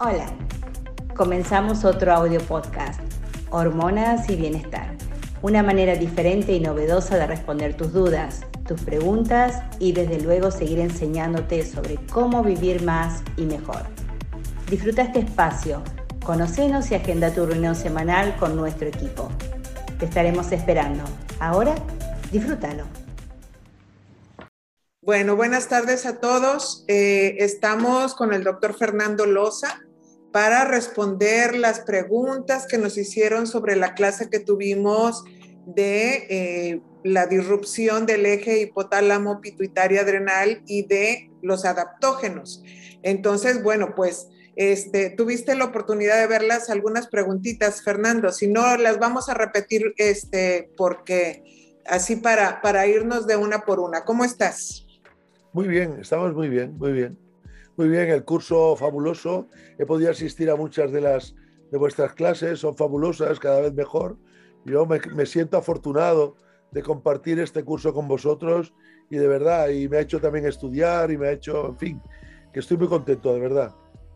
Hola, comenzamos otro audio podcast, Hormonas y Bienestar, una manera diferente y novedosa de responder tus dudas, tus preguntas y desde luego seguir enseñándote sobre cómo vivir más y mejor. Disfruta este espacio, conocenos y agenda tu reunión semanal con nuestro equipo. Te estaremos esperando. Ahora, disfrútalo. Bueno, buenas tardes a todos. Eh, estamos con el doctor Fernando Loza para responder las preguntas que nos hicieron sobre la clase que tuvimos de eh, la disrupción del eje hipotálamo pituitaria adrenal y de los adaptógenos. Entonces, bueno, pues este, tuviste la oportunidad de verlas, algunas preguntitas, Fernando. Si no, las vamos a repetir este, porque así para, para irnos de una por una. ¿Cómo estás? Muy bien, estamos muy bien, muy bien. Muy bien, el curso fabuloso. He podido asistir a muchas de las de vuestras clases, son fabulosas, cada vez mejor. Yo me, me siento afortunado de compartir este curso con vosotros y de verdad, y me ha hecho también estudiar y me ha hecho, en fin, que estoy muy contento, de verdad.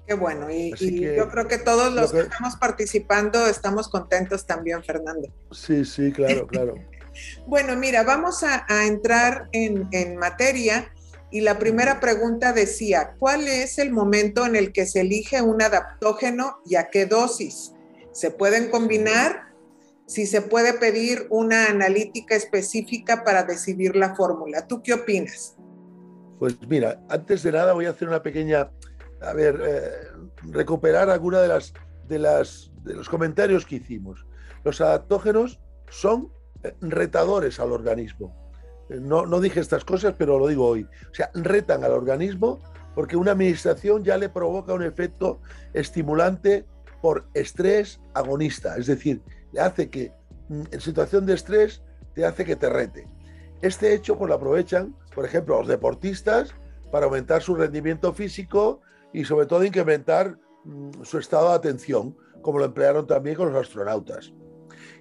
Qué bueno, y, yo creo que todos los que... estamos participando estamos contentos también, Fernando. Sí, sí, claro, claro. bueno, mira, vamos a, a entrar en, en, materia y la primera pregunta decía, ¿cuál es el momento en el que se elige un adaptógeno y a qué dosis? ¿Se pueden combinar? Si se puede pedir una analítica específica para decidir la fórmula. ¿Tú qué opinas? Pues mira, antes de nada voy a hacer una pequeña a ver, eh, recuperar alguna de las, de las de los comentarios que hicimos. Los adaptógenos son eh, retadores al organismo. No, no dije estas cosas, pero lo digo hoy. O sea, retan al organismo porque una administración ya le provoca un efecto estimulante por estrés agonista. Es decir, le hace que mm, en situación de estrés te hace que te rete. Este hecho pues, lo aprovechan, por ejemplo, los deportistas para aumentar su rendimiento físico y sobre todo incrementar mm, su estado de atención, como lo emplearon también con los astronautas.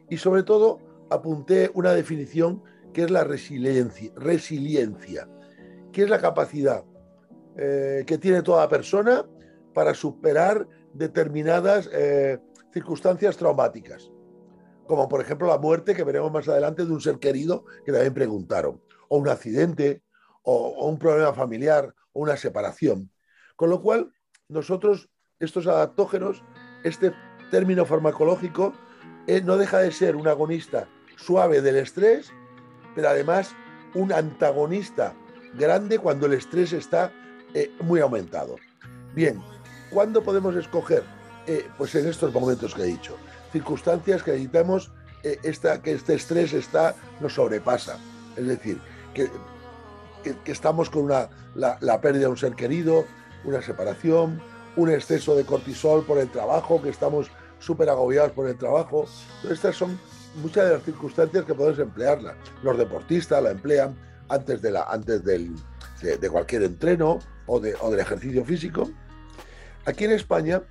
Y sobre todo apunté una definición que es la resiliencia, resiliencia que es la capacidad eh, que tiene toda persona para superar determinadas eh, circunstancias traumáticas, como por ejemplo la muerte que veremos más adelante de un ser querido que también preguntaron, o un accidente, o, un problema familiar, o una separación. Con lo cual, nosotros, estos adaptógenos, este término farmacológico, eh, no deja de ser un agonista suave del estrés, pero además un antagonista grande cuando el estrés está eh, muy aumentado. Bien, ¿cuándo podemos escoger? Eh, pues en estos momentos que he dicho, circunstancias que necesitamos esta, que este estrés está, nos sobrepasa. Es decir, que, estamos con una, la, pérdida de un ser querido, una separación, un exceso de cortisol por el trabajo, que estamos súper agobiados por el trabajo. estas son muchas de las circunstancias que podemos emplearla. Los deportistas la emplean antes, de, la, antes del, de, cualquier entreno o, de, o del ejercicio físico. Aquí en España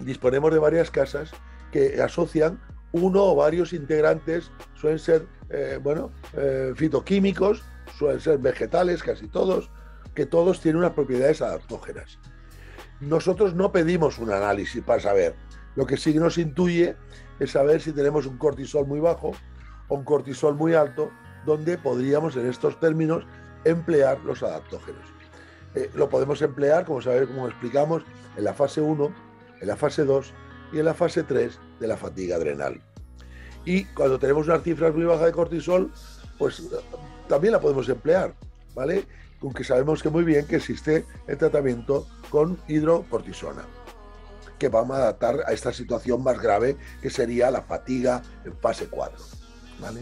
disponemos de varias casas que asocian uno o varios integrantes, suelen ser, eh, bueno, eh, fitoquímicos, suelen ser vegetales, casi todos, que todos tienen unas propiedades adaptógenas. Nosotros no pedimos un análisis para saber. Lo que sí nos intuye es saber si tenemos un cortisol muy bajo o un cortisol muy alto, donde podríamos en estos términos emplear los adaptógenos. Eh, lo podemos emplear, como sabéis, como explicamos, en la fase 1, en la fase 2 y en la fase 3 de la fatiga adrenal. Y cuando tenemos unas cifras muy bajas de cortisol, pues eh, también la podemos emplear, ¿vale? aunque sabemos que muy bien que existe el tratamiento con hidrocortisona, que va a adaptar a esta situación más grave que sería la fatiga en fase 4. ¿vale?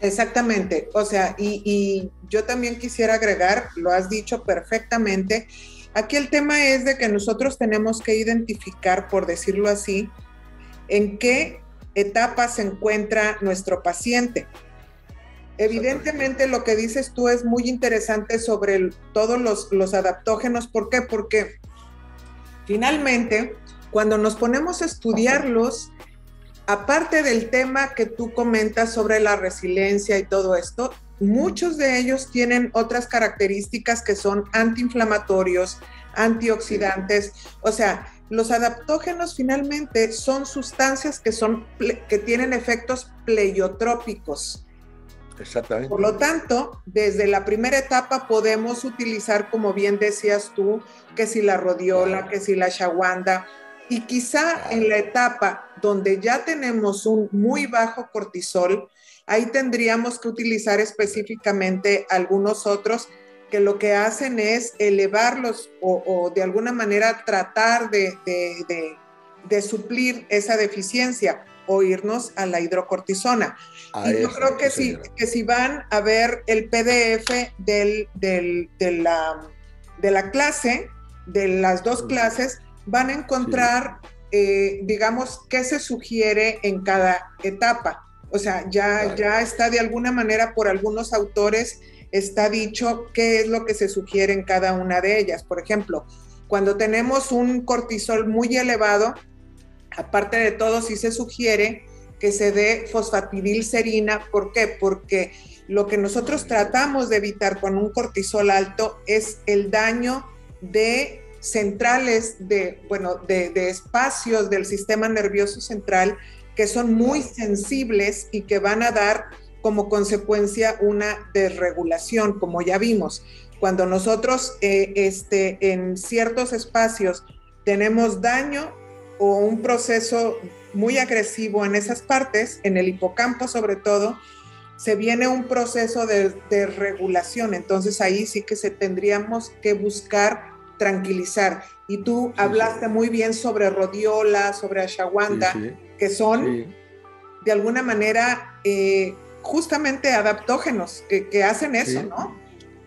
Exactamente, o sea, y, y yo también quisiera agregar, lo has dicho perfectamente, aquí el tema es de que nosotros tenemos que identificar, por decirlo así, en qué etapa se encuentra nuestro paciente. Evidentemente lo que dices tú es muy interesante sobre todos los, los adaptógenos. ¿Por qué? Porque finalmente, cuando nos ponemos a estudiarlos, aparte del tema que tú comentas sobre la resiliencia y todo esto, muchos de ellos tienen otras características que son antiinflamatorios, antioxidantes. O sea, los adaptógenos finalmente son sustancias que, son, que tienen efectos pleiotrópicos. Exactamente. Por lo tanto, desde la primera etapa podemos utilizar, como bien decías tú, que si la rodiola, que si la shawanda, y quizá en la etapa donde ya tenemos un muy bajo cortisol, ahí tendríamos que utilizar específicamente algunos otros que lo que hacen es elevarlos o, de alguna manera tratar de, suplir esa deficiencia o irnos a la hidrocortisona. y yo creo que si, que si van a ver el PDF del, de, la, de la clase, de las dos clases, van a encontrar, eh, digamos, qué se sugiere en cada etapa. O sea, ya, ya está de alguna manera por algunos autores, está dicho qué es lo que se sugiere en cada una de ellas. Por ejemplo, cuando tenemos un cortisol muy elevado, aparte de todo, sí se sugiere que se dé fosfatidilcerina. ¿Por qué? Porque lo que nosotros tratamos de evitar con un cortisol alto es el daño de centrales de, bueno, de, espacios del sistema nervioso central que son muy sensibles y que van a dar como consecuencia una desregulación, como ya vimos. Cuando nosotros eh, este, en ciertos espacios tenemos daño o un proceso muy agresivo en esas partes, en el hipocampo sobre todo, se viene un proceso de, de regulación. Entonces ahí sí que se tendríamos que buscar tranquilizar. Y tú hablaste muy bien sobre rodiola, sobre ashawanda, que son de alguna manera eh, justamente adaptógenos, que, hacen eso, ¿no?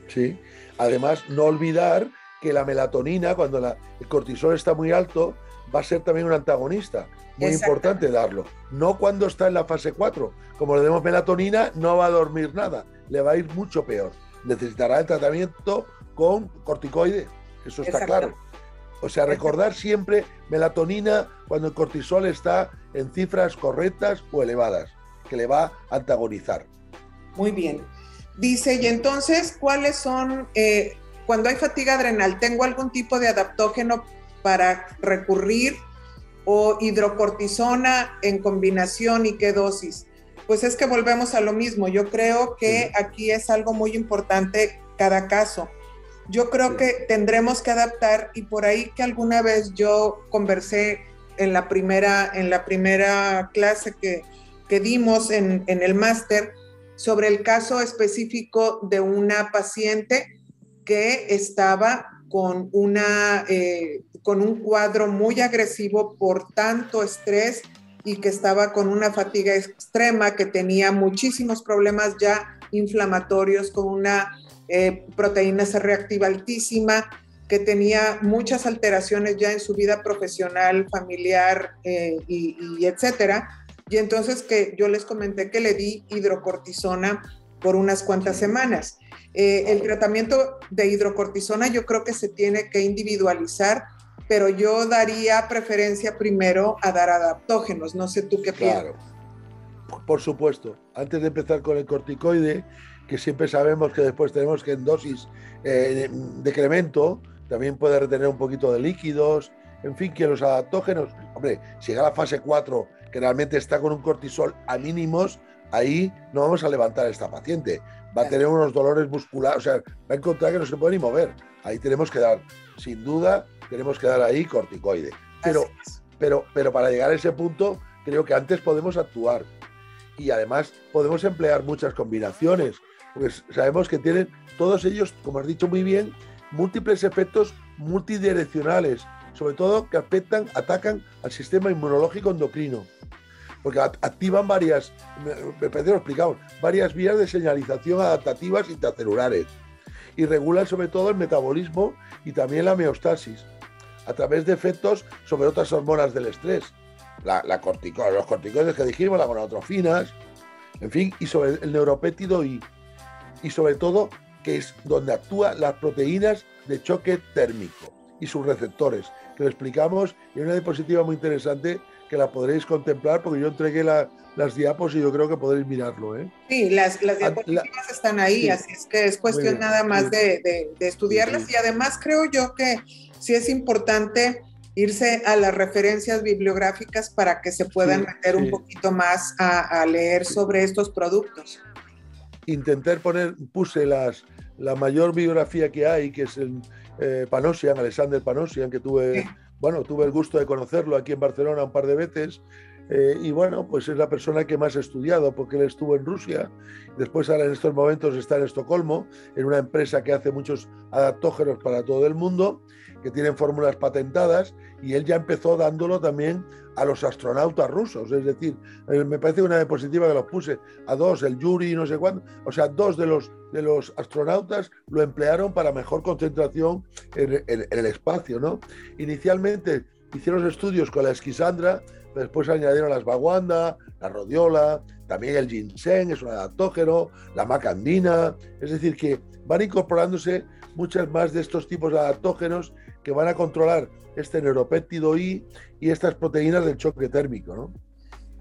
Sí. Además, no olvidar que la melatonina, cuando el cortisol está muy alto, va a ser también un antagonista. Muy importante darlo. No cuando está en la fase 4. Como le demos melatonina, no va a dormir nada. Le va a ir mucho peor. Necesitará el tratamiento con corticoide eso está claro. O sea, recordar siempre melatonina cuando el cortisol está en cifras correctas o elevadas, que le va a antagonizar. Muy bien. Dice, y entonces, ¿cuáles son, eh, cuando hay fatiga adrenal, tengo algún tipo de adaptógeno para recurrir o hidrocortisona en combinación y qué dosis? Pues es que volvemos a lo mismo. Yo creo que aquí es algo muy importante cada caso. Yo creo que tendremos que adaptar y por ahí que alguna vez yo conversé en la primera, en la primera clase que, dimos en, el máster sobre el caso específico de una paciente que estaba con, una, eh, con un cuadro muy agresivo por tanto estrés y que estaba con una fatiga extrema, que tenía muchísimos problemas ya inflamatorios, con una eh, proteína C reactiva altísima, que tenía muchas alteraciones ya en su vida profesional, familiar eh, y, etcétera. Y entonces que yo les comenté que le di hidrocortisona por unas cuantas semanas. Eh, el tratamiento de hidrocortisona yo creo que se tiene que individualizar, pero yo daría preferencia primero a dar adaptógenos. No sé tú qué piensas. Por supuesto. Antes de empezar con el corticoide, que siempre sabemos que después tenemos que en dosis eh, de decremento también puede retener un poquito de líquidos, en fin, que los adaptógenos, hombre, si llega a la fase 4, que realmente está con un cortisol a mínimos, ahí no vamos a levantar a esta paciente. Va a tener unos dolores musculares, o sea, va a encontrar que no se puede ni mover. Ahí tenemos que dar, sin duda, tenemos que dar ahí corticoide. Pero, pero, pero para llegar a ese punto, creo que antes podemos actuar. Y además podemos emplear muchas combinaciones porque sabemos que tienen todos ellos, como has dicho muy bien, múltiples efectos multidireccionales, sobre todo que afectan, atacan al sistema inmunológico endocrino, porque activan varias, me parece lo explicamos, varias vías de señalización adaptativas intracelulares y regulan sobre todo el metabolismo y también la homeostasis a través de efectos sobre otras hormonas del estrés, la, la los corticoides que dijimos, las gonadotrofinas, en fin, y sobre el neuropéptido Y y sobre todo que es donde actúan las proteínas de choque térmico. y sus receptores, que lo explicamos en una diapositiva muy interesante que la podréis contemplar porque yo entregué las diapos y yo creo que podréis mirarlo. ¿eh? Sí, las, las ah, diapositivas están ahí, así es que es cuestión nada más de, estudiarlas y además creo yo que sí es importante irse a las referencias bibliográficas para que se puedan meter un poquito más a, leer sobre estos productos. Intentar poner, puse las, la mayor biografía que hay, que es el eh, Panosian, Alexander Panosian, que tuve bueno, tuve el gusto de conocerlo aquí en Barcelona un par de veces. Eh, y bueno, pues es la persona que más he estudiado porque él estuvo en Rusia. Después ahora en estos momentos está en Estocolmo, en una empresa que hace muchos adaptógenos para todo el mundo, que tienen fórmulas patentadas y él ya empezó dándolo también a los astronautas rusos. Es decir, eh, me parece una diapositiva que los puse a dos, el Yuri, no sé cuándo, o sea, dos de los, de los astronautas lo emplearon para mejor concentración en, el espacio. ¿no? Inicialmente hicieron estudios con la esquisandra, después añadieron las baguanda, la rodiola, también el ginseng, es un adaptógeno, la macandina, es decir, que van incorporándose muchas más de estos tipos de adaptógenos que van a controlar este neuropéptido I y estas proteínas del choque térmico, ¿no?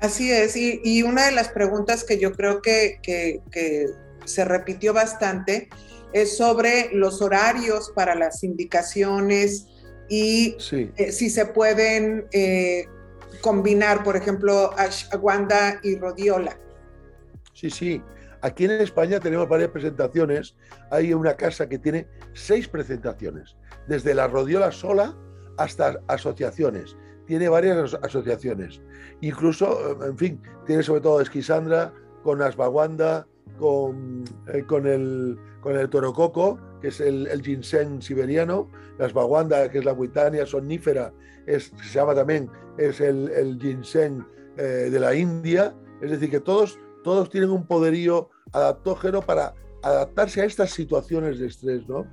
Así es, y, una de las preguntas que yo creo que, se repitió bastante es sobre los horarios para las indicaciones y eh, si se pueden eh, combinar, por ejemplo, ashwagandha y rodiola. Sí, sí. Aquí en España tenemos varias presentaciones. Hay una casa que tiene seis presentaciones, desde la rodiola sola hasta asociaciones. Tiene varias asociaciones. Incluso, eh, en fin, tiene sobre todo esquisandra, con asbaguanda, con, eh, con, el, con el torococo, que es el, ginseng siberiano, la asbaguanda, que es la huitania sonífera, es, se llama también, es el, ginseng eh, de la India. Es decir, que todos, todos tienen un poderío adaptógeno para adaptarse a estas situaciones de estrés, ¿no?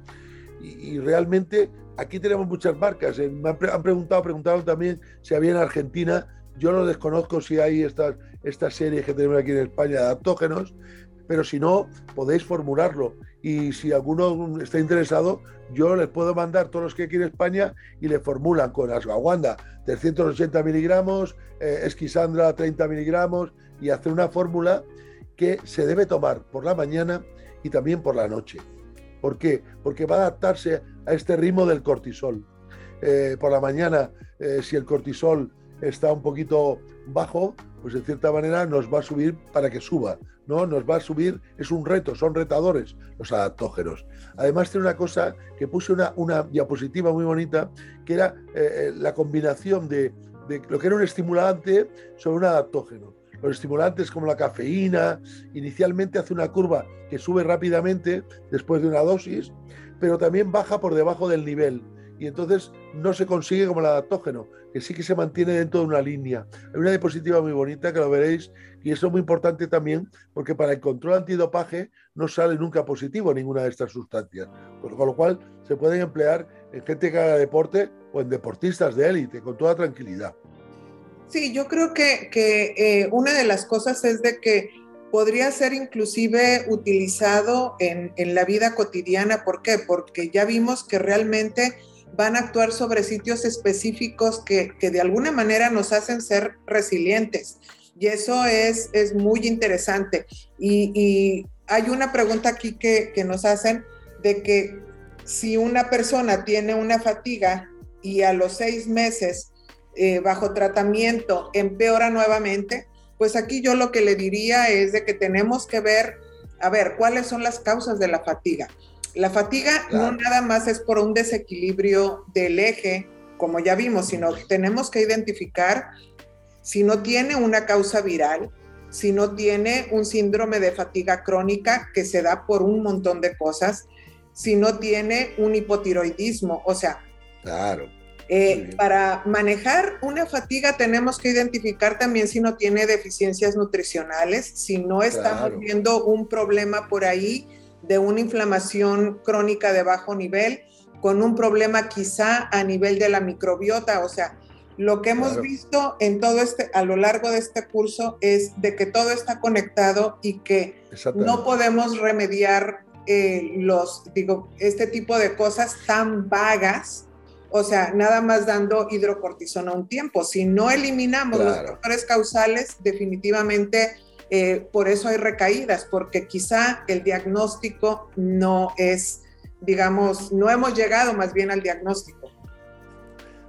Y realmente aquí tenemos muchas marcas. Eh, me han, preguntado, preguntaron también si había en Argentina. Yo no desconozco si hay estas, estas series que tenemos aquí en España de adaptógenos, pero si no, podéis formularlo. Y si alguno está interesado, yo les puedo mandar todos los que aquí en España y le formulan con asgaguanda 380 miligramos, eh, esquisandra 30 miligramos y hacer una fórmula que se debe tomar por la mañana y también por la noche. ¿Por qué? Porque va a adaptarse a este ritmo del cortisol. Eh, por la mañana, eh, si el cortisol está un poquito bajo, pues de cierta manera nos va a subir para que suba, ¿no? Nos va a subir, es un reto, son retadores los adaptógenos. Además tiene una cosa que puse una, una diapositiva muy bonita, que era eh, la combinación de, de lo que era un estimulante sobre un adaptógeno. Los estimulantes como la cafeína, inicialmente hace una curva que sube rápidamente después de una dosis, pero también baja por debajo del nivel. Y entonces no se consigue como el adaptógeno, que sí que se mantiene dentro de una línea. Hay una diapositiva muy bonita que lo veréis, y eso es muy importante también, porque para el control antidopaje no sale nunca positivo ninguna de estas sustancias. Con lo cual se pueden emplear en gente que haga deporte o en deportistas de élite, con toda tranquilidad. Sí, yo creo que, eh, una de las cosas es de que podría ser inclusive utilizado en, la vida cotidiana. ¿Por qué? Porque ya vimos que realmente van a actuar sobre sitios específicos que, de alguna manera nos hacen ser resilientes. Y eso es, es muy interesante. Y, hay una pregunta aquí que, que nos hacen de que si una persona tiene una fatiga y a los seis meses eh, bajo tratamiento empeora nuevamente, pues aquí yo lo que le diría es de que tenemos que ver, a ver, cuáles son las causas de la fatiga. La fatiga no nada más es por un desequilibrio del eje, como ya vimos, sino tenemos que identificar si no tiene una causa viral, si no tiene un síndrome de fatiga crónica que se da por un montón de cosas, si no tiene un hipotiroidismo, o sea, claro eh, para manejar una fatiga tenemos que identificar también si no tiene deficiencias nutricionales, si no estamos viendo un problema por ahí de una inflamación crónica de bajo nivel, con un problema quizá a nivel de la microbiota, o sea, lo que hemos visto en todo este, a lo largo de este curso es de que todo está conectado y que no podemos remediar eh, los, digo, este tipo de cosas tan vagas o sea, nada más dando hidrocortisona un tiempo. Si no eliminamos los factores causales, definitivamente eh, por eso hay recaídas, porque quizá el diagnóstico no es, digamos, no hemos llegado más bien al diagnóstico.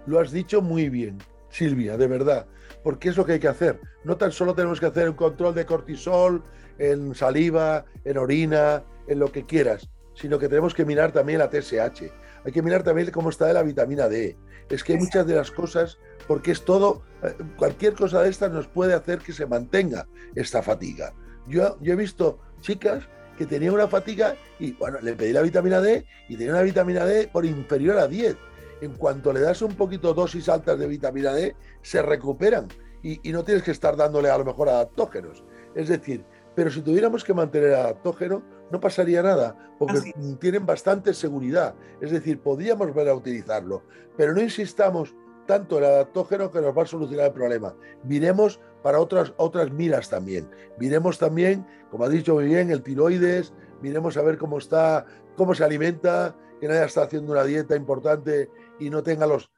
Lo has dicho muy bien, Silvia, de verdad, porque es lo que hay que hacer. No tan solo tenemos que hacer un control de cortisol en saliva, en orina, en lo que quieras, sino que tenemos que mirar también la TSH. Hay que mirar también cómo está de la vitamina D. Es que hay muchas de las cosas, porque es todo, eh, cualquier cosa de estas nos puede hacer que se mantenga esta fatiga. Yo, yo he visto chicas que tenían una fatiga y, bueno, le pedí la vitamina D y tenía una vitamina D por inferior a 10. En cuanto le das un poquito dosis altas de vitamina D, se recuperan y, y no tienes que estar dándole a lo mejor adaptógenos. Es decir, pero si tuviéramos que mantener adaptógeno, no pasaría nada, porque tienen bastante seguridad. Es decir, podríamos volver a utilizarlo, pero no insistamos tanto en el adaptógeno que nos va a solucionar el problema. Miremos para otras, otras miras también. Miremos también, como ha dicho muy bien, el tiroides, miremos a ver cómo está, cómo se alimenta, que nadie está haciendo una dieta importante y no tenga los,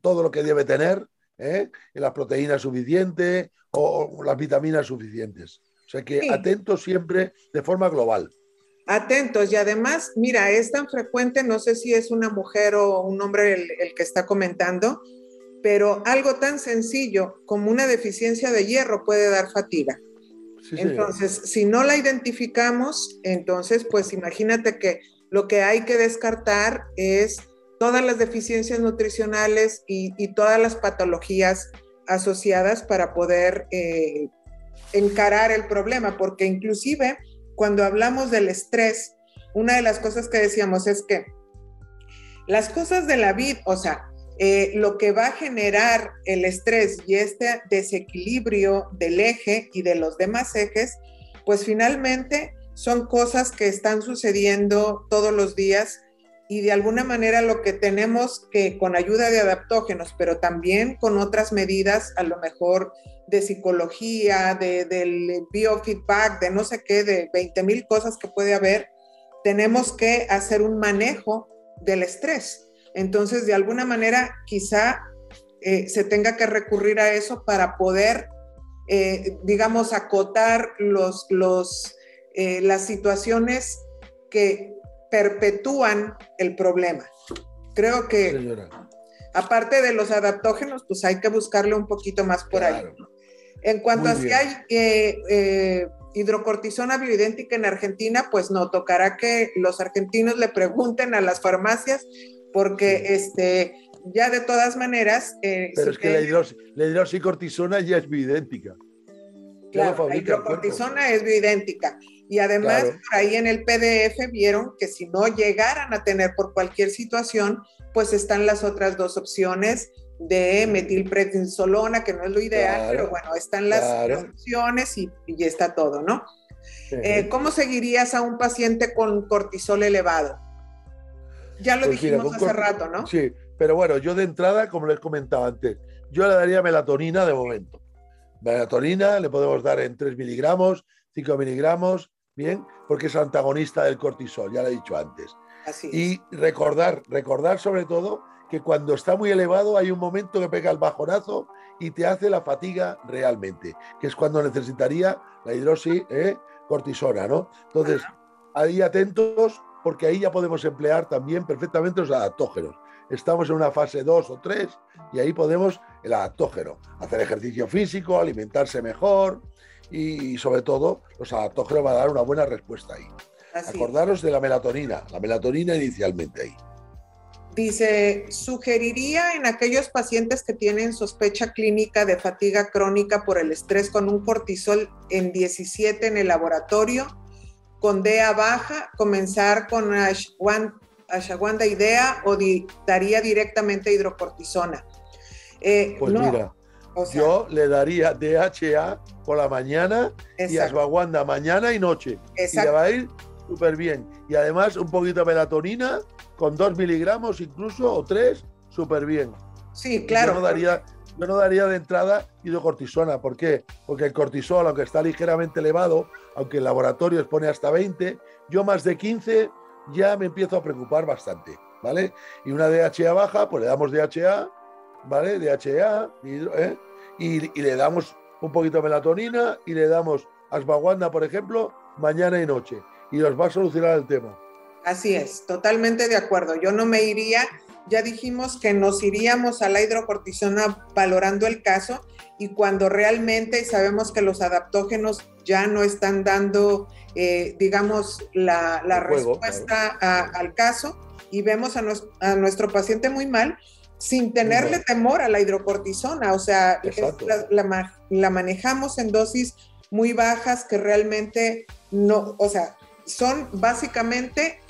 todo lo que debe tener, ¿eh? las proteínas suficientes o las vitaminas suficientes. O sea que atentos siempre de forma global. Atentos y además, mira, es tan frecuente, no sé si es una mujer o un hombre el, que está comentando, pero algo tan sencillo como una deficiencia de hierro puede dar fatiga. entonces, si no la identificamos, entonces, pues imagínate que lo que hay que descartar es todas las deficiencias nutricionales y, todas las patologías asociadas para poder eh, encarar el problema, porque inclusive cuando hablamos del estrés, una de las cosas que decíamos es que las cosas de la vida, o sea, eh, lo que va a generar el estrés y este desequilibrio del eje y de los demás ejes, pues finalmente son cosas que están sucediendo todos los días y de alguna manera lo que tenemos que con ayuda de adaptógenos, pero también con otras medidas, a lo mejor de psicología, de, del biofeedback, de no sé qué, de 20 mil cosas que puede haber, tenemos que hacer un manejo del estrés. Entonces, de alguna manera, quizá eh, se tenga que recurrir a eso para poder, eh, digamos, acotar los, los, eh, las situaciones que perpetúan el problema. Creo que aparte de los adaptógenos, pues hay que buscarle un poquito más por ahí. En cuanto a si hay eh, eh, hidrocortisona bioidéntica en Argentina, pues no, tocará que los argentinos le pregunten a las farmacias, porque este, ya de todas maneras... Eh, Pero es que, la, hidroxicortisona ya es bioidéntica. Claro, la hidrocortisona es bioidéntica. Y además, ahí en el PDF vieron que si no llegaran a tener por cualquier situación, pues están las otras dos opciones de metilprednisolona, que no es lo ideal, pero bueno, están las, opciones y, y, está todo, ¿no? Eh, ¿Cómo seguirías a un paciente con cortisol elevado? Ya lo pues dijimos hace rato, ¿no? Sí, pero bueno, yo de entrada, como les comentaba antes, yo le daría melatonina de momento. Melatonina le podemos dar en 3 miligramos, 5 miligramos, bien, porque es antagonista del cortisol, ya lo he dicho antes. y recordar, recordar sobre todo que cuando está muy elevado hay un momento que pega el bajonazo y te hace la fatiga realmente, que es cuando necesitaría la hidrosis ¿eh? cortisona, ¿no? Entonces, ahí atentos porque ahí ya podemos emplear también perfectamente los adaptógenos. Estamos en una fase 2 o 3 y ahí podemos el adaptógeno, hacer ejercicio físico, alimentarse mejor, y sobre todo los adaptógenos van a dar una buena respuesta ahí. Acordaros de la melatonina, la melatonina inicialmente ahí. Dice, sugeriría en aquellos pacientes que tienen sospecha clínica de fatiga crónica por el estrés con un cortisol en 17 en el laboratorio, con DEA baja, comenzar con ashwagandha idea o daría directamente hidrocortisona. Eh, pues mira, yo le daría DHA por la mañana y ashwagandha mañana y noche. Y le va a ir súper bien. Y además un poquito de melatonina con dos miligramos incluso o tres, súper bien. Sí, claro. Yo no, daría, yo no daría de entrada hidrocortisona. ¿Por qué? Porque el cortisol, aunque está ligeramente elevado, aunque el laboratorio expone hasta 20, yo más de 15 ya me empiezo a preocupar bastante. ¿vale? Y una DHA baja, pues le damos DHA, ¿vale? DHA, ¿eh? y, le damos un poquito de melatonina y le damos asbaguanda, por ejemplo, mañana y noche. Y nos va a solucionar el tema. Así es, totalmente de acuerdo. Yo no me iría, ya dijimos que nos iríamos a la hidrocortisona valorando el caso y cuando realmente sabemos que los adaptógenos ya no están dando, eh, digamos, la, respuesta al caso y vemos a, nuestro paciente muy mal, sin tenerle temor a la hidrocortisona, o sea, la, manejamos en dosis muy bajas que realmente no, o sea, son básicamente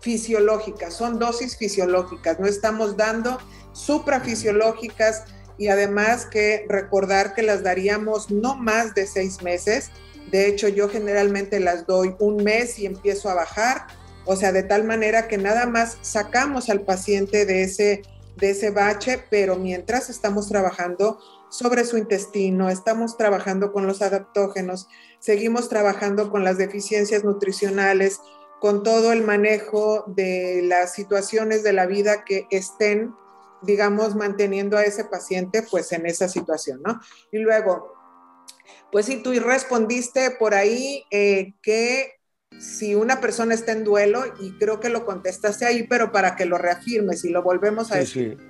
fisiológicas, son dosis fisiológicas, no estamos dando suprafisiológicas y además que recordar que las daríamos no más de seis meses. De hecho, yo generalmente las doy un mes y empiezo a bajar, o sea, de tal manera que nada más sacamos al paciente de ese, de ese bache, pero mientras estamos trabajando sobre su intestino, estamos trabajando con los adaptógenos, seguimos trabajando con las deficiencias nutricionales, con todo el manejo de las situaciones de la vida que estén digamos, manteniendo a ese paciente pues en esa situación, ¿no? Y luego, pues si tú respondiste por ahí eh, que si una persona está en duelo, y creo que lo contestaste ahí, pero para que lo reafirmes y lo volvemos a decir. Sí,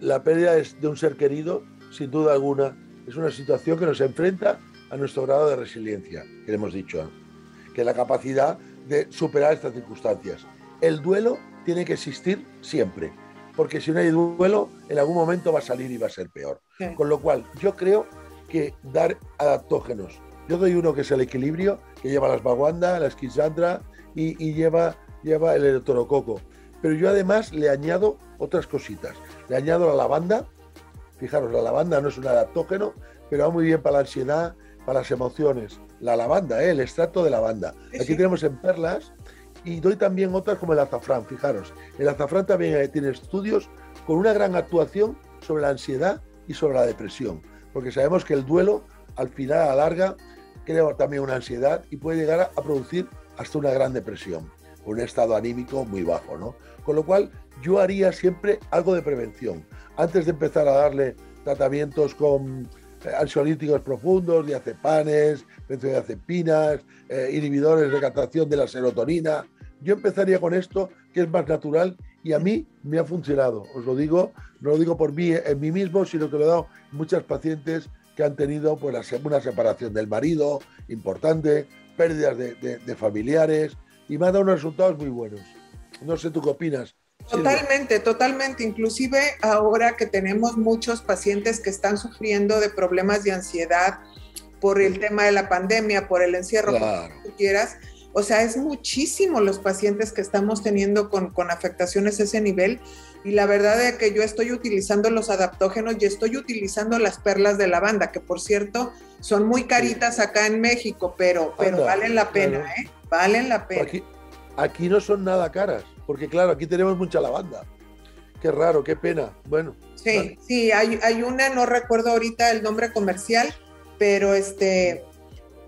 la pérdida de un ser querido, sin duda alguna, es una situación que nos enfrenta a nuestro grado de resiliencia, que hemos dicho, que la capacidad de superar estas circunstancias. El duelo tiene que existir siempre porque si no hay duelo, en algún momento va a salir y va a ser peor. Con lo cual, yo creo que dar adaptógenos. Yo doy uno que es el equilibrio, que lleva la asbaguanda, la esquisandra y, lleva, lleva el electrococo. Pero yo además le añado otras cositas. Le añado la lavanda. Fijaros, la lavanda no es un adaptógeno, pero va muy bien para la ansiedad, para las emociones. La lavanda, ¿eh? el extracto de lavanda. Aquí tenemos en perlas y doy también otras como el azafrán, fijaros. El azafrán también tiene estudios con una gran actuación sobre la ansiedad y sobre la depresión, porque sabemos que el duelo al final a la larga crea también una ansiedad y puede llegar a, producir hasta una gran depresión, un estado anímico muy bajo, ¿no? Con lo cual yo haría siempre algo de prevención. Antes de empezar a darle tratamientos con eh, ansiolíticos profundos, diazepanes, benzodiazepinas, eh, inhibidores de captación de la serotonina, yo empezaría con esto, que es más natural y a mí me ha funcionado. Os lo digo, no lo digo por mí, en mí mismo, sino que lo he dado muchas pacientes que han tenido pues, una separación del marido importante, pérdidas de, familiares y me ha dado unos resultados muy buenos. No sé tú qué opinas. Totalmente, totalmente. Inclusive ahora que tenemos muchos pacientes que están sufriendo de problemas de ansiedad por el tema de la pandemia, por el encierro, claro. como tú quieras, o sea, es muchísimo los pacientes que estamos teniendo con, con afectaciones a ese nivel. Y la verdad es que yo estoy utilizando los adaptógenos y estoy utilizando las perlas de lavanda, que por cierto son muy caritas acá en México, pero, pero valen la pena, ¿eh? Valen la pena. Aquí, aquí no son nada caras, porque claro, aquí tenemos mucha lavanda. Qué raro, qué pena. Bueno. Sí, sí, hay, hay una, no recuerdo ahorita el nombre comercial, pero este,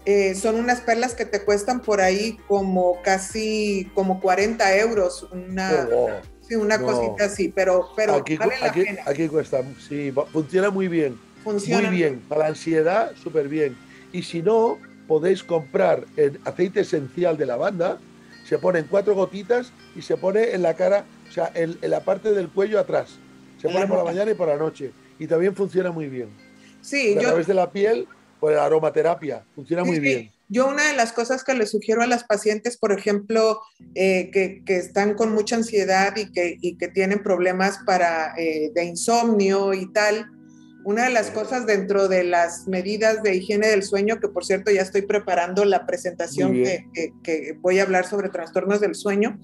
eh, son unas perlas que te cuestan por ahí como casi como 40 euros, una, oh, sí, una cosita así, pero, pero aquí, vale la pena. Aquí cuesta, sí, funciona muy bien. Funciona. Muy bien, para la ansiedad, súper bien. Y si no, podéis comprar el aceite esencial de lavanda, se ponen cuatro gotitas y se pone en la cara, o sea, en, la parte del cuello atrás. Se pone por la mañana y por la noche. Y también funciona muy bien. Sí, a través de la piel por la aromaterapia. Funciona muy bien. Yo una de las cosas que le sugiero a las pacientes, por ejemplo, eh, que, que, están con mucha ansiedad y que, y que tienen problemas para, eh, de insomnio y tal, una de las cosas dentro de las medidas de higiene del sueño, que por cierto ya estoy preparando la presentación que, que, voy a hablar sobre trastornos del sueño,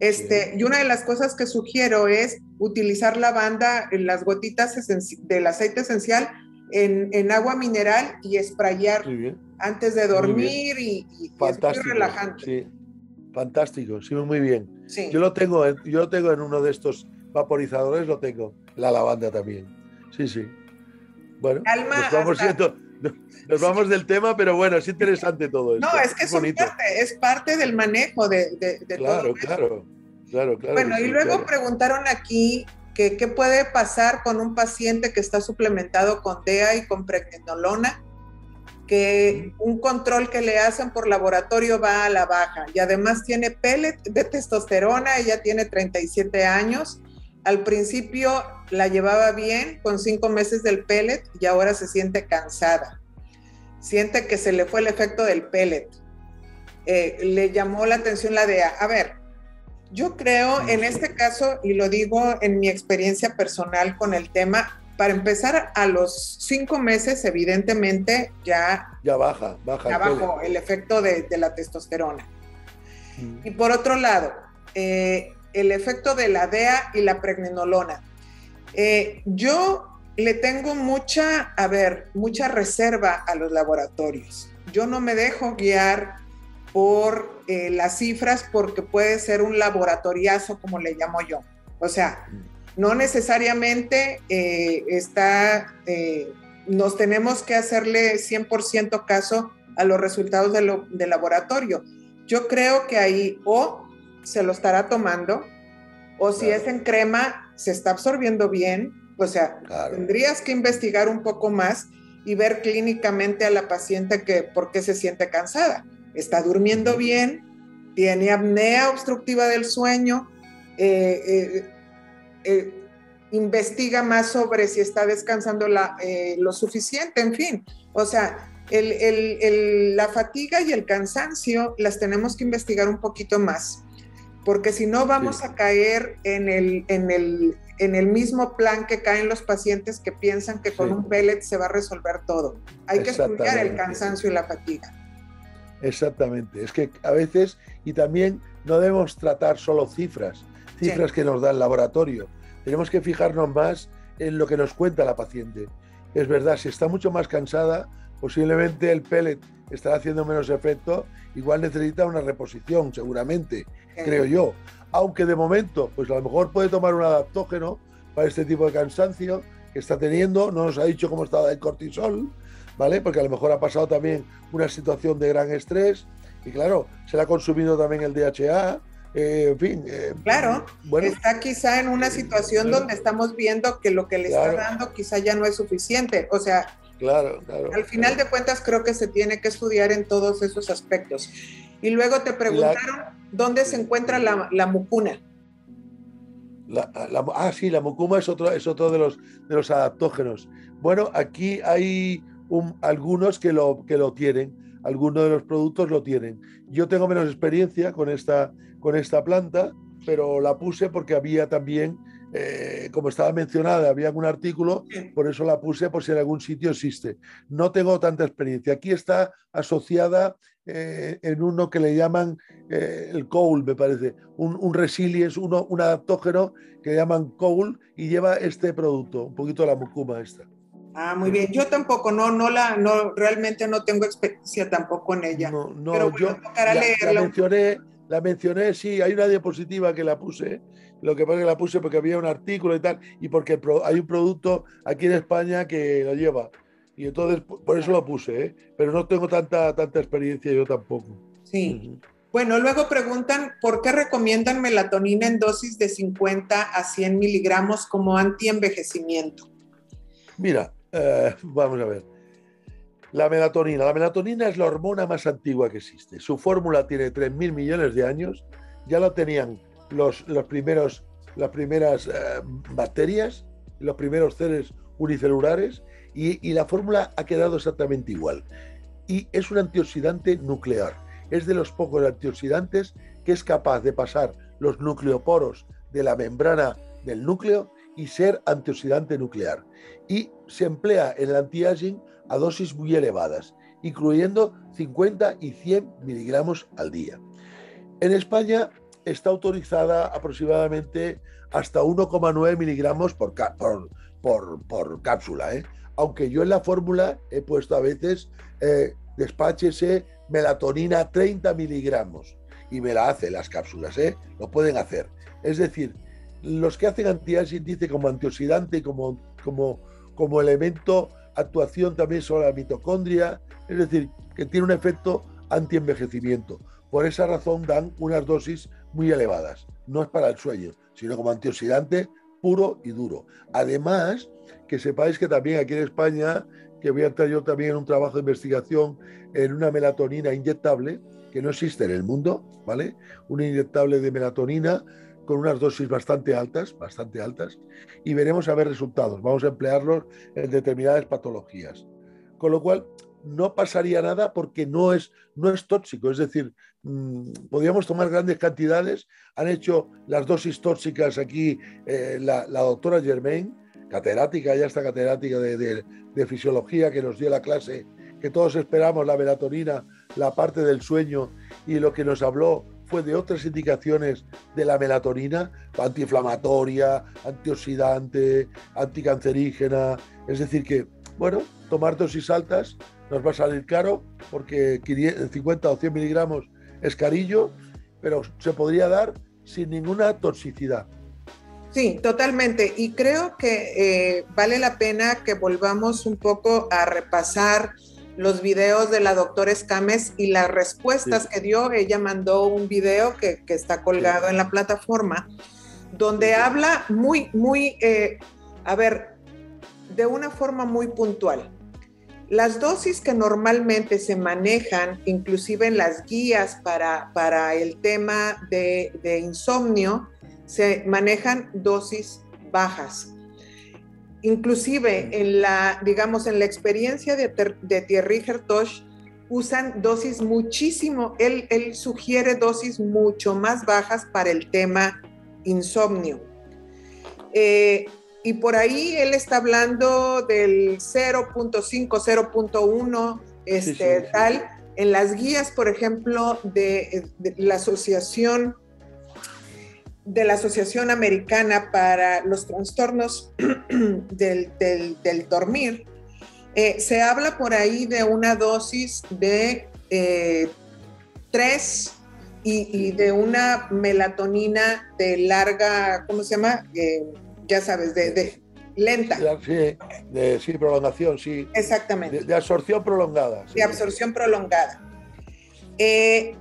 este, y una de las cosas que sugiero es utilizar lavanda en las gotitas del aceite esencial en, agua mineral y sprayar antes de dormir y, Fantástico, es relajante. Sí. Fantástico, sí, muy bien. Yo lo tengo, yo lo tengo en uno de estos vaporizadores, lo tengo, la lavanda también. Sí, sí. Bueno, nos vamos, nos vamos del tema, pero bueno, es interesante todo esto. No, es que es, parte, es parte del manejo de, de, claro, Claro, Claro, claro. Bueno, y luego preguntaron aquí que qué puede pasar con un paciente que está suplementado con DEA y con pregnenolona, que un control que le hacen por laboratorio va a la baja y además tiene pellet de testosterona, ella tiene 37 años. Al principio la llevaba bien con cinco meses del pellet y ahora se siente cansada. Siente que se le fue el efecto del pellet. Eh, le llamó la atención la DEA. A ver, yo creo en este caso, y lo digo en mi experiencia personal con el tema, para empezar, a los cinco meses, evidentemente, ya, ya baja, baja. Ya bajó el efecto de, la testosterona. Y por otro lado, eh, el efecto de la DEA y la pregnenolona. Eh, yo le tengo mucha, a ver, mucha reserva a los laboratorios. Yo no me dejo guiar por eh, las cifras porque puede ser un laboratoriazo, como le llamo yo. O sea, no necesariamente eh, está, eh, nos tenemos que hacerle 100% caso a los resultados del laboratorio. Yo creo que ahí o se lo estará tomando, o si es en crema, se está absorbiendo bien. O sea, tendrías que investigar un poco más y ver clínicamente a la paciente que por qué se siente cansada está durmiendo bien, tiene apnea obstructiva del sueño, eh, eh, eh, investiga más sobre si está descansando lo suficiente, en fin. O sea, la fatiga y el cansancio las tenemos que investigar un poquito más, porque si no vamos a caer en el, en, el, en el mismo plan que caen los pacientes que piensan que con un pellet se va a resolver todo. Hay que estudiar el cansancio y la fatiga. Exactamente, es que a veces, y también no debemos tratar solo cifras, cifras que nos da el laboratorio, tenemos que fijarnos más en lo que nos cuenta la paciente. Es verdad, si está mucho más cansada, posiblemente el pellet estará haciendo menos efecto, igual necesita una reposición, seguramente, creo yo. Aunque de momento, pues a lo mejor puede tomar un adaptógeno para este tipo de cansancio que está teniendo, no nos ha dicho cómo estaba el cortisol, ¿vale? Porque a lo mejor ha pasado también una situación de gran estrés y claro, se le ha consumido también el DHA, eh, en fin. Eh, claro, bueno, está quizá en una situación donde estamos viendo que lo que le está dando quizá ya no es suficiente. O sea, claro, claro, al final de cuentas creo que se tiene que estudiar en todos esos aspectos. Y luego te preguntaron dónde se encuentra la, mucuna. ah, sí, la mucuma es otro, es otro de, los, de los adaptógenos. Bueno, aquí hay algunos que lo, que lo tienen, algunos de los productos lo tienen. Yo tengo menos experiencia con esta, con esta planta, pero la puse porque había también, eh, como estaba mencionada, había algún artículo, por eso la puse por si en algún sitio existe. No tengo tanta experiencia. Aquí está asociada eh, en uno que le llaman eh, el coal, me parece, un, un resilience, uno, un adaptógeno que llaman coal y lleva este producto, un poquito la mucuma esta. Ah, muy bien. Yo tampoco, no, no la, no, realmente no tengo experiencia tampoco en ella. No, no, pero yo la, mencioné, la mencioné, sí, hay una diapositiva que la puse. Lo que pasa es que la puse porque había un artículo y tal, y porque hay un producto aquí en España que lo lleva. Y entonces, por eso lo puse, ¿eh? pero no tengo tanta, tanta experiencia yo tampoco. Sí. Bueno, luego preguntan por qué recomiendan melatonina en dosis de 50 a 100 miligramos como antienvejecimiento. Mira, eh, vamos a ver. La melatonina. La melatonina es la hormona más antigua que existe. Su fórmula tiene 3.000 millones de años. Ya lo tenían los, los primeros, las primeras eh, bacterias, los primeros seres unicelulares, y, y la fórmula ha quedado exactamente igual. Y es un antioxidante nuclear. Es de los pocos antioxidantes que es capaz de pasar los nucleoporos de la membrana del núcleo y ser antioxidante nuclear. Y se emplea en el anti-aging a dosis muy elevadas, incluyendo 50 y 100 miligramos al día. En España está autorizada aproximadamente hasta 1,9 miligramos por, por, cápsula, ¿eh? aunque yo en la fórmula he puesto a veces eh, despáchese melatonina 30 miligramos y me la hace las cápsulas, ¿eh? lo pueden hacer. Es decir, los que hacen anti-aging dice como antioxidante, como, como, como elemento actuación también sobre la mitocondria, es decir, que tiene un efecto anti-envejecimiento. Por esa razón dan unas dosis muy elevadas. No es para el sueño, sino como antioxidante puro y duro. Además, que sepáis que también aquí en España, que voy a entrar yo también un trabajo de investigación en una melatonina inyectable, que no existe en el mundo, ¿vale? Una inyectable de melatonina con unas dosis bastante altas, bastante altas, y veremos a ver resultados. Vamos a emplearlos en determinadas patologías. Con lo cual, no pasaría nada porque no es, no es tóxico. Es decir, mmm, podríamos tomar grandes cantidades. Han hecho las dosis tóxicas aquí eh, la, la, doctora Germain, catedrática, ya está catedrática de, de, de, fisiología, que nos dio la clase que todos esperamos, la melatonina, la parte del sueño, y lo que nos habló fue de otras indicaciones de la melatonina, antiinflamatoria, antioxidante, anticancerígena. Es decir, que, bueno, tomar dosis altas nos va a salir caro porque 50 o 100 miligramos es carillo, pero se podría dar sin ninguna toxicidad. Sí, totalmente. Y creo que eh, vale la pena que volvamos un poco a repasar los videos de la doctora Escames y las respuestas sí. que dio. Ella mandó un video que, que está colgado sí. en la plataforma, donde sí. habla muy, muy, eh, a ver, de una forma muy puntual. Las dosis que normalmente se manejan, inclusive en las guías para, para el tema de, de insomnio, se manejan dosis bajas. Inclusive en la, digamos, en la experiencia de, de Thierry Hertosh, usan dosis muchísimo, él, él sugiere dosis mucho más bajas para el tema insomnio. Eh, y por ahí él está hablando del 0.5, 0.1, este, sí, sí, tal. En las guías, por ejemplo, de, de, la asociación de la Asociación Americana para los Trastornos del, del, del Dormir, eh, se habla por ahí de una dosis de eh, 3 y, y, de una melatonina de larga, ¿cómo se llama? Eh, ya sabes, de, de lenta. Sí, de, sí, prolongación, sí. Exactamente. De, de absorción prolongada. Sí. De absorción prolongada. Eh,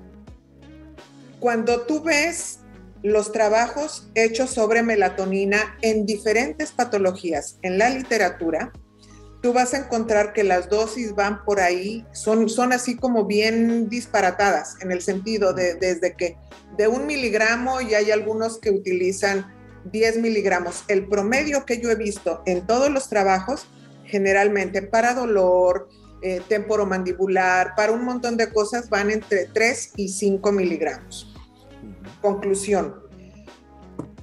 cuando tú ves los trabajos hechos sobre melatonina en diferentes patologías en la literatura, tú vas a encontrar que las dosis van por ahí, son, son así como bien disparatadas, en el sentido de desde que de un miligramo y hay algunos que utilizan 10 miligramos. El promedio que yo he visto en todos los trabajos, generalmente para dolor, eh, temporomandibular, para un montón de cosas, van entre 3 y 5 miligramos. Conclusión,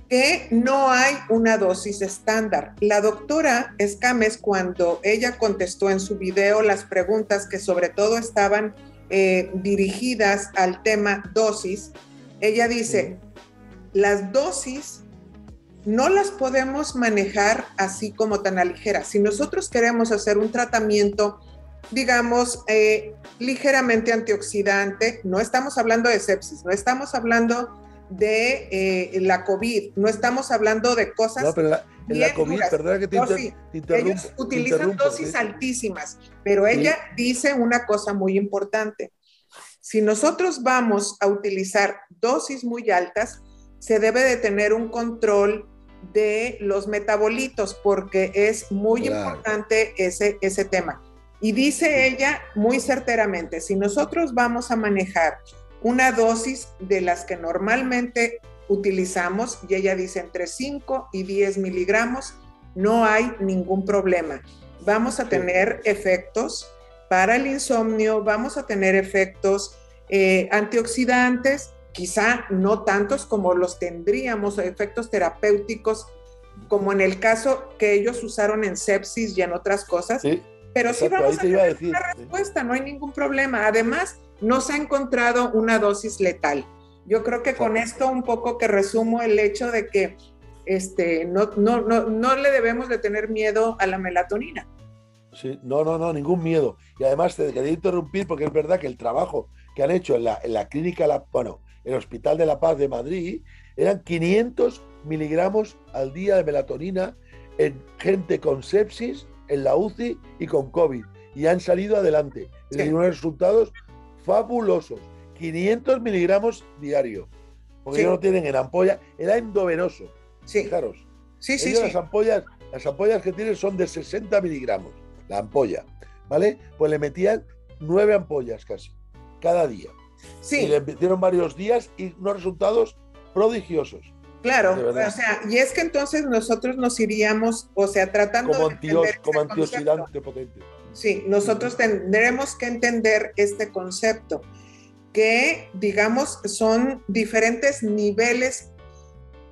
que no hay una dosis estándar. La doctora Escames, cuando ella contestó en su video las preguntas que sobre todo estaban eh, dirigidas al tema dosis, ella dice, las dosis no las podemos manejar así como tan a ligera. Si nosotros queremos hacer un tratamiento, digamos, eh, ligeramente antioxidante, no estamos hablando de sepsis, no estamos hablando de eh, la COVID. No estamos hablando de cosas. No, pero la, en la COVID, duras. perdona que te, inter, no, sí. te interrumpo. Ellos utilizan dosis ¿sí? altísimas, pero ella sí. dice una cosa muy importante. Si nosotros vamos a utilizar dosis muy altas, se debe de tener un control de los metabolitos porque es muy claro. importante ese, ese tema. Y dice ella muy certeramente, si nosotros vamos a manejar una dosis de las que normalmente utilizamos, y ella dice entre 5 y 10 miligramos, no hay ningún problema. Vamos a tener efectos para el insomnio, vamos a tener efectos eh, antioxidantes, quizá no tantos como los tendríamos, efectos terapéuticos, como en el caso que ellos usaron en sepsis y en otras cosas, sí, pero exacto, sí vamos a tener decir, una respuesta, no hay ningún problema. Además, no se ha encontrado una dosis letal. Yo creo que con esto un poco que resumo el hecho de que este, no, no, no, no le debemos de tener miedo a la melatonina. Sí, no, no, no, ningún miedo. Y además te quería interrumpir porque es verdad que el trabajo que han hecho en la, en la clínica, la, bueno, el Hospital de la Paz de Madrid, eran 500 miligramos al día de melatonina en gente con sepsis, en la UCI y con COVID. Y han salido adelante. Sí. Y unos resultados fabulosos. 500 miligramos diario. porque ellos lo tienen en ampolla, era endovenoso. Sí. Fijaros. Sí, sí, Ellos sí. Las ampollas, las ampollas que tienen son de 60 miligramos, la ampolla, ¿vale? Pues le metían nueve ampollas casi, cada día. Y Sí, le metieron varios días y unos resultados prodigiosos. claro. O sea, y es que entonces nosotros nos iríamos, o sea, tratando Como, de antio- entender como antioxidante potente. Sí, nosotros tendremos que entender este concepto, que digamos son diferentes niveles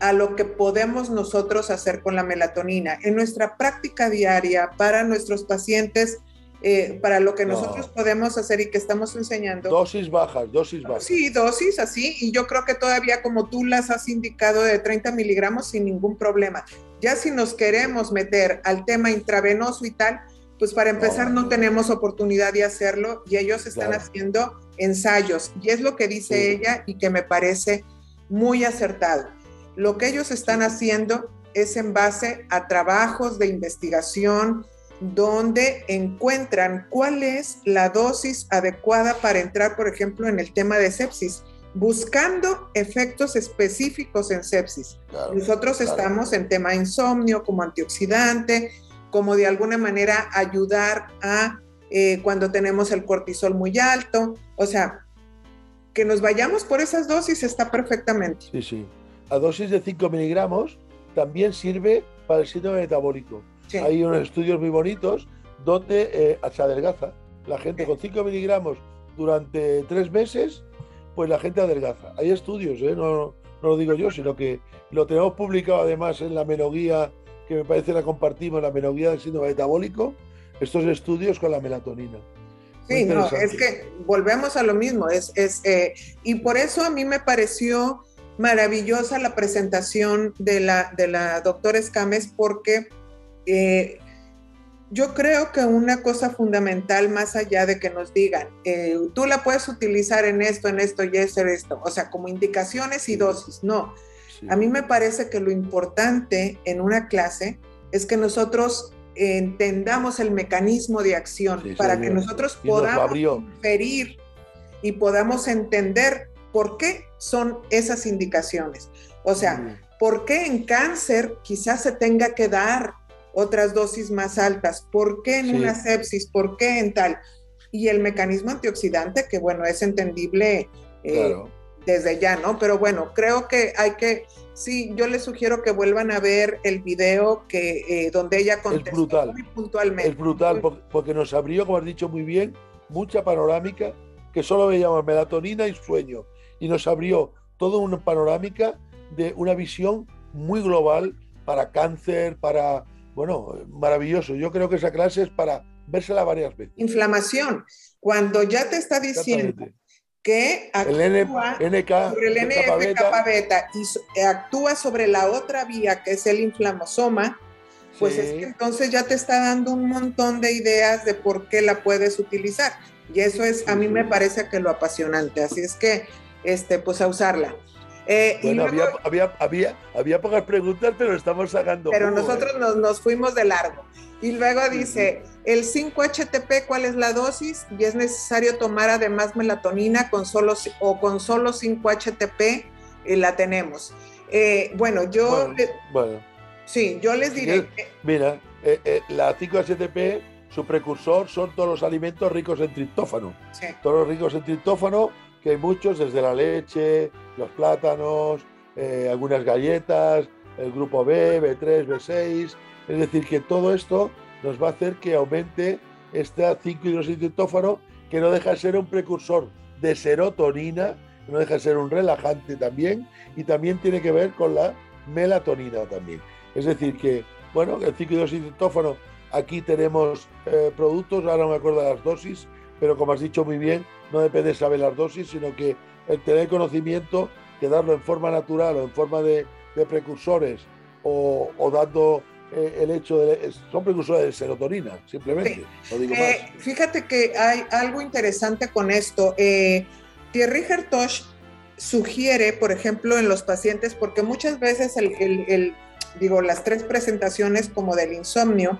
a lo que podemos nosotros hacer con la melatonina. En nuestra práctica diaria, para nuestros pacientes, eh, para lo que No. nosotros podemos hacer y que estamos enseñando. Dosis bajas, dosis bajas. Sí, dosis así, y yo creo que todavía como tú las has indicado de 30 miligramos sin ningún problema. Ya si nos queremos meter al tema intravenoso y tal, pues para empezar no, tenemos oportunidad de hacerlo y ellos están Claro. haciendo ensayos y es lo que dice Sí. ella y que me parece muy acertado. Lo que ellos están haciendo es en base a trabajos de investigación donde encuentran cuál es la dosis adecuada para entrar, por ejemplo, en el tema de sepsis, buscando efectos específicos en sepsis. Claro, Nosotros claro. estamos en tema insomnio como antioxidante, como de alguna manera ayudar a eh, cuando tenemos el cortisol muy alto, o sea, que nos vayamos por esas dosis está perfectamente. Sí, sí. A dosis de 5 miligramos también sirve para el síndrome metabólico. Sí. Hay unos estudios muy bonitos donde eh, se adelgaza. La gente Sí. con 5 miligramos durante tres meses, pues la gente adelgaza. Hay estudios, ¿eh? no, no lo digo yo, sino que lo tenemos publicado además en la menoguía, que me parece la compartimos, la menoguía del síndrome metabólico, estos estudios con la melatonina. Sí, no, es que volvemos a lo mismo, es, es, eh, y por eso a mí me pareció maravillosa la presentación de la, de la doctora Escames, porque eh, yo creo que una cosa fundamental, más allá de que nos digan, eh, tú la puedes utilizar en esto, en esto y esto, en esto, o sea, como indicaciones y dosis, no. Sí. A mí me parece que lo importante en una clase es que nosotros entendamos el mecanismo de acción Sí, para señor. que nosotros podamos inferir y podamos entender por qué son esas indicaciones. O sea, Mm. ¿por qué en cáncer quizás se tenga que dar otras dosis más altas? ¿Por qué en Sí. una sepsis? ¿Por qué en tal? Y el mecanismo antioxidante, que bueno, es entendible eh, Claro. Desde ya, ¿no? Pero bueno, creo que hay que, sí, yo les sugiero que vuelvan a ver el video que, eh, donde ella contestó brutal. muy puntualmente. Es brutal porque nos abrió, como has dicho muy bien, mucha panorámica que solo veíamos melatonina y sueño. Y nos abrió toda una panorámica de una visión muy global para cáncer, para, bueno, maravilloso. Yo creo que esa clase es para vérsela varias veces. Inflamación. Cuando ya te está diciendo Que El N, actúa NK, sobre el NF beta, kappa beta y so- eh, actúa sobre la otra vía que es el inflamosoma, pues sí, es que entonces ya te está dando un montón de ideas de por qué la puedes utilizar. Y eso es, a mí me parece que lo apasionante. Así es que, este, pues a usarla. Eh, y Bueno, luego- había, había, había, había pocas preguntas, pero estamos sacando. pero ¿eh? nosotros nos, nos fuimos de largo. Y luego dice, el 5-HTP, ¿cuál es la dosis? Y es necesario tomar además melatonina con solo, o con solo 5-HTP, eh, la tenemos. Eh, bueno, yo, Bueno, le- bueno. sí, yo les diré, que- Mira, la 5-HTP, su precursor son todos los alimentos ricos en triptófano. sí, Todos los ricos en triptófano, hay muchos, desde la leche, los plátanos, eh, algunas galletas, el grupo B, B3, B6. Es decir, que todo esto nos va a hacer que aumente este 5-hidroxitriptófano, que no deja de ser un precursor de serotonina, no deja de ser un relajante también, y también tiene que ver con la melatonina también. Es decir, que, bueno, el 5-hidroxitriptófano, aquí tenemos eh, productos, ahora no me acuerdo de las dosis, pero como has dicho muy bien, no depende de saber las dosis, sino que el tener conocimiento, que darlo en forma natural o en forma de, de precursores o, o dando eh, el hecho de... Son precursores de serotonina, simplemente. No digo Eh, más. fíjate que hay algo interesante con esto. Eh, Thierry Hertosh sugiere, por ejemplo, en los pacientes, porque muchas veces el, el- el- digo, las tres presentaciones como del insomnio,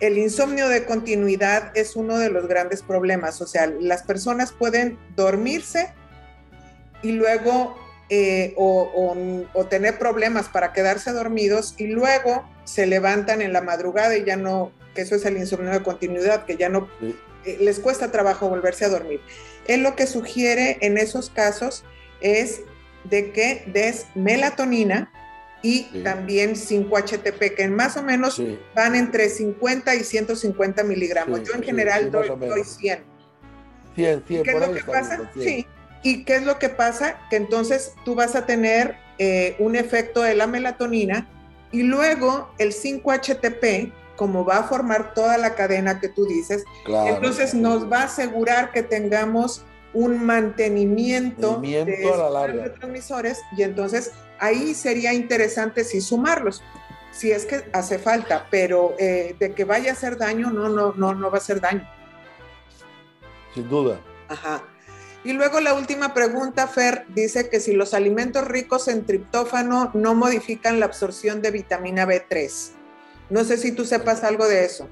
el insomnio de continuidad es uno de los grandes problemas. O sea, las personas pueden dormirse y luego eh, o, tener problemas para quedarse dormidos y luego se levantan en la madrugada y ya no, que eso es el insomnio de continuidad, que ya no eh, les cuesta trabajo volverse a dormir. Él lo que sugiere en esos casos es de que des melatonina y también 5-HTP, que más o menos van entre 50 y 150 miligramos. Yo en general doy, 100. 100, 100. ¿Qué es lo que pasa? Sí. ¿Y qué es lo que pasa? Que entonces tú vas a tener eh, un efecto de la melatonina y luego el 5-HTP, como va a formar toda la cadena que tú dices, entonces nos va a asegurar que tengamos un mantenimiento, de los transmisores y entonces ahí sería interesante si sumarlos, si es que hace falta, pero eh, de que vaya a hacer daño, no, no, no, no va a hacer daño. Sin duda. Ajá. Y luego la última pregunta, Fer, dice que si los alimentos ricos en triptófano no modifican la absorción de vitamina B3. No sé si tú sepas algo de eso.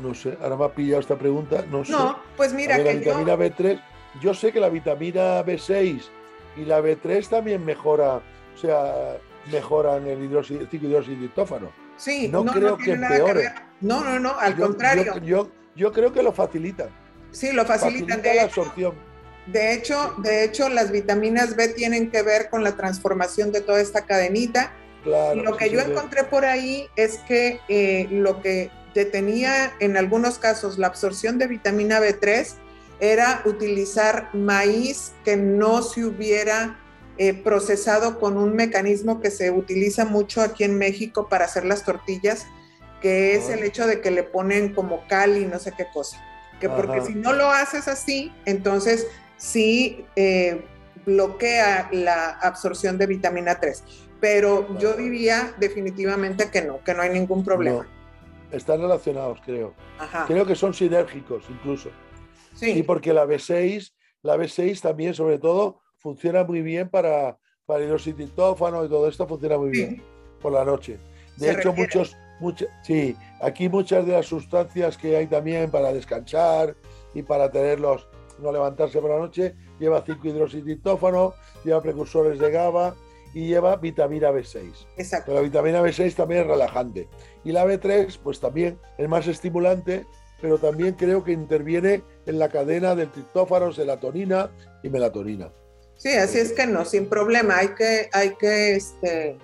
No, sé, ahora me ha pillado esta pregunta, no sé. No, pues mira que la vitamina B3, yo sé que la vitamina B6 y la B3 también mejora, o sea, mejoran el hidróxido, triptófano. Sí, no, creo que empeore. No, no, no, al contrario. Yo, yo, creo que lo facilitan. Sí, lo facilitan. de la absorción. De hecho, de hecho, las vitaminas B tienen que ver con la transformación de toda esta cadenita. Claro, lo que yo encontré por ahí es que eh, lo que detenía en algunos casos la absorción de vitamina B3 era utilizar maíz que no se hubiera eh, procesado con un mecanismo que se utiliza mucho aquí en México para hacer las tortillas, que es el hecho de que le ponen como cal y no sé qué cosa. Que porque si no lo haces así, entonces sí eh, bloquea la absorción de vitamina 3. Pero yo diría definitivamente que no, que no hay ningún problema. Están relacionados, creo. Creo que son sinérgicos incluso. Sí. porque la B6, la B6 también, sobre todo, funciona muy bien para, para y todo esto funciona muy bien por la noche. De hecho, muchos, muchos, sí, aquí muchas de las sustancias que hay también para descansar y para tenerlos no levantarse por la noche, lleva 5 hidroxitriptófano, lleva precursores de GABA y lleva vitamina B6. Exacto. Pero la vitamina B6 también es relajante. Y la B3, pues también es más estimulante, pero también creo que interviene en la cadena del triptófano, serotonina y melatonina. Sí, así es que no, sin problema. Hay que, hay que, este,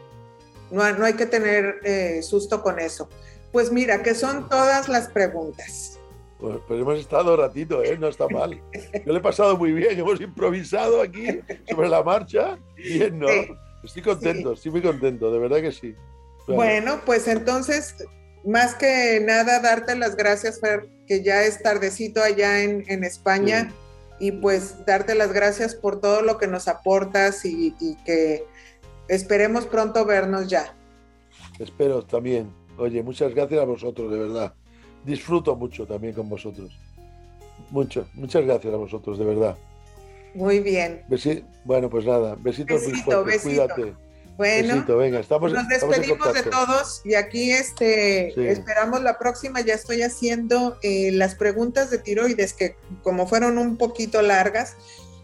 no, no hay que tener eh, susto con eso. Pues mira, que son todas las preguntas. Pues, pues, hemos estado ratito, ¿eh? no está mal. Yo le he pasado muy bien, hemos improvisado aquí sobre la marcha. Bien, ¿no? Estoy contento, estoy muy contento, de verdad que sí. Bueno, pues entonces, más que nada, darte las gracias, Fer, que ya es tardecito allá en, en España, y pues darte las gracias por todo lo que nos aportas y, y que esperemos pronto vernos ya. Espero también. Oye, muchas gracias a vosotros, de verdad disfruto mucho también con vosotros. Mucho. Muchas gracias a vosotros, de verdad. Muy bien. bueno, pues nada, besitos besito, muy Cuídate. Bueno, besito, venga, estamos, nos despedimos de todos y aquí este, esperamos la próxima. Ya estoy haciendo eh, las preguntas de tiroides que como fueron un poquito largas,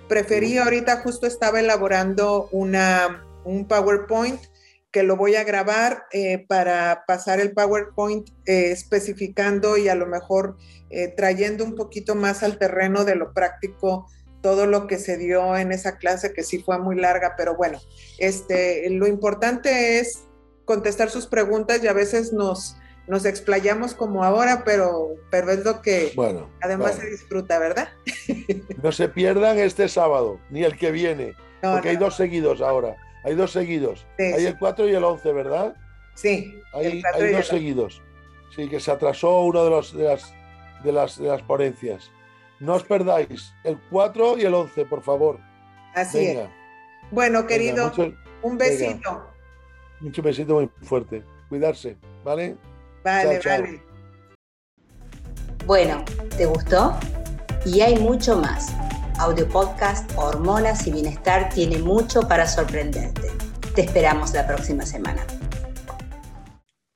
preferí ahorita justo estaba elaborando una, un PowerPoint que lo voy a grabar eh, para pasar el PowerPoint eh, especificando y a lo mejor eh, trayendo un poquito más al terreno de lo práctico todo lo que se dio en esa clase que sí fue muy larga, pero bueno, este, lo importante es contestar sus preguntas y a veces nos, nos explayamos como ahora, pero, pero es lo que bueno, además se disfruta, ¿verdad? No se pierdan este sábado, ni el que viene, porque hay dos seguidos ahora. Hay dos seguidos. hay el 4 y el 11, ¿verdad? Sí. Hay, dos seguidos. Sí, que se atrasó uno de, los, de, las, de, las, de las ponencias. No os perdáis el 4 y el 11, por favor. Así es. Bueno, querido, un besito. Mucho besito muy fuerte. Cuidarse, ¿vale? Vale, vale. Bueno, ¿te gustó? Y hay mucho más audio podcast Hormonas y Bienestar tiene mucho para sorprenderte. Te esperamos la próxima semana.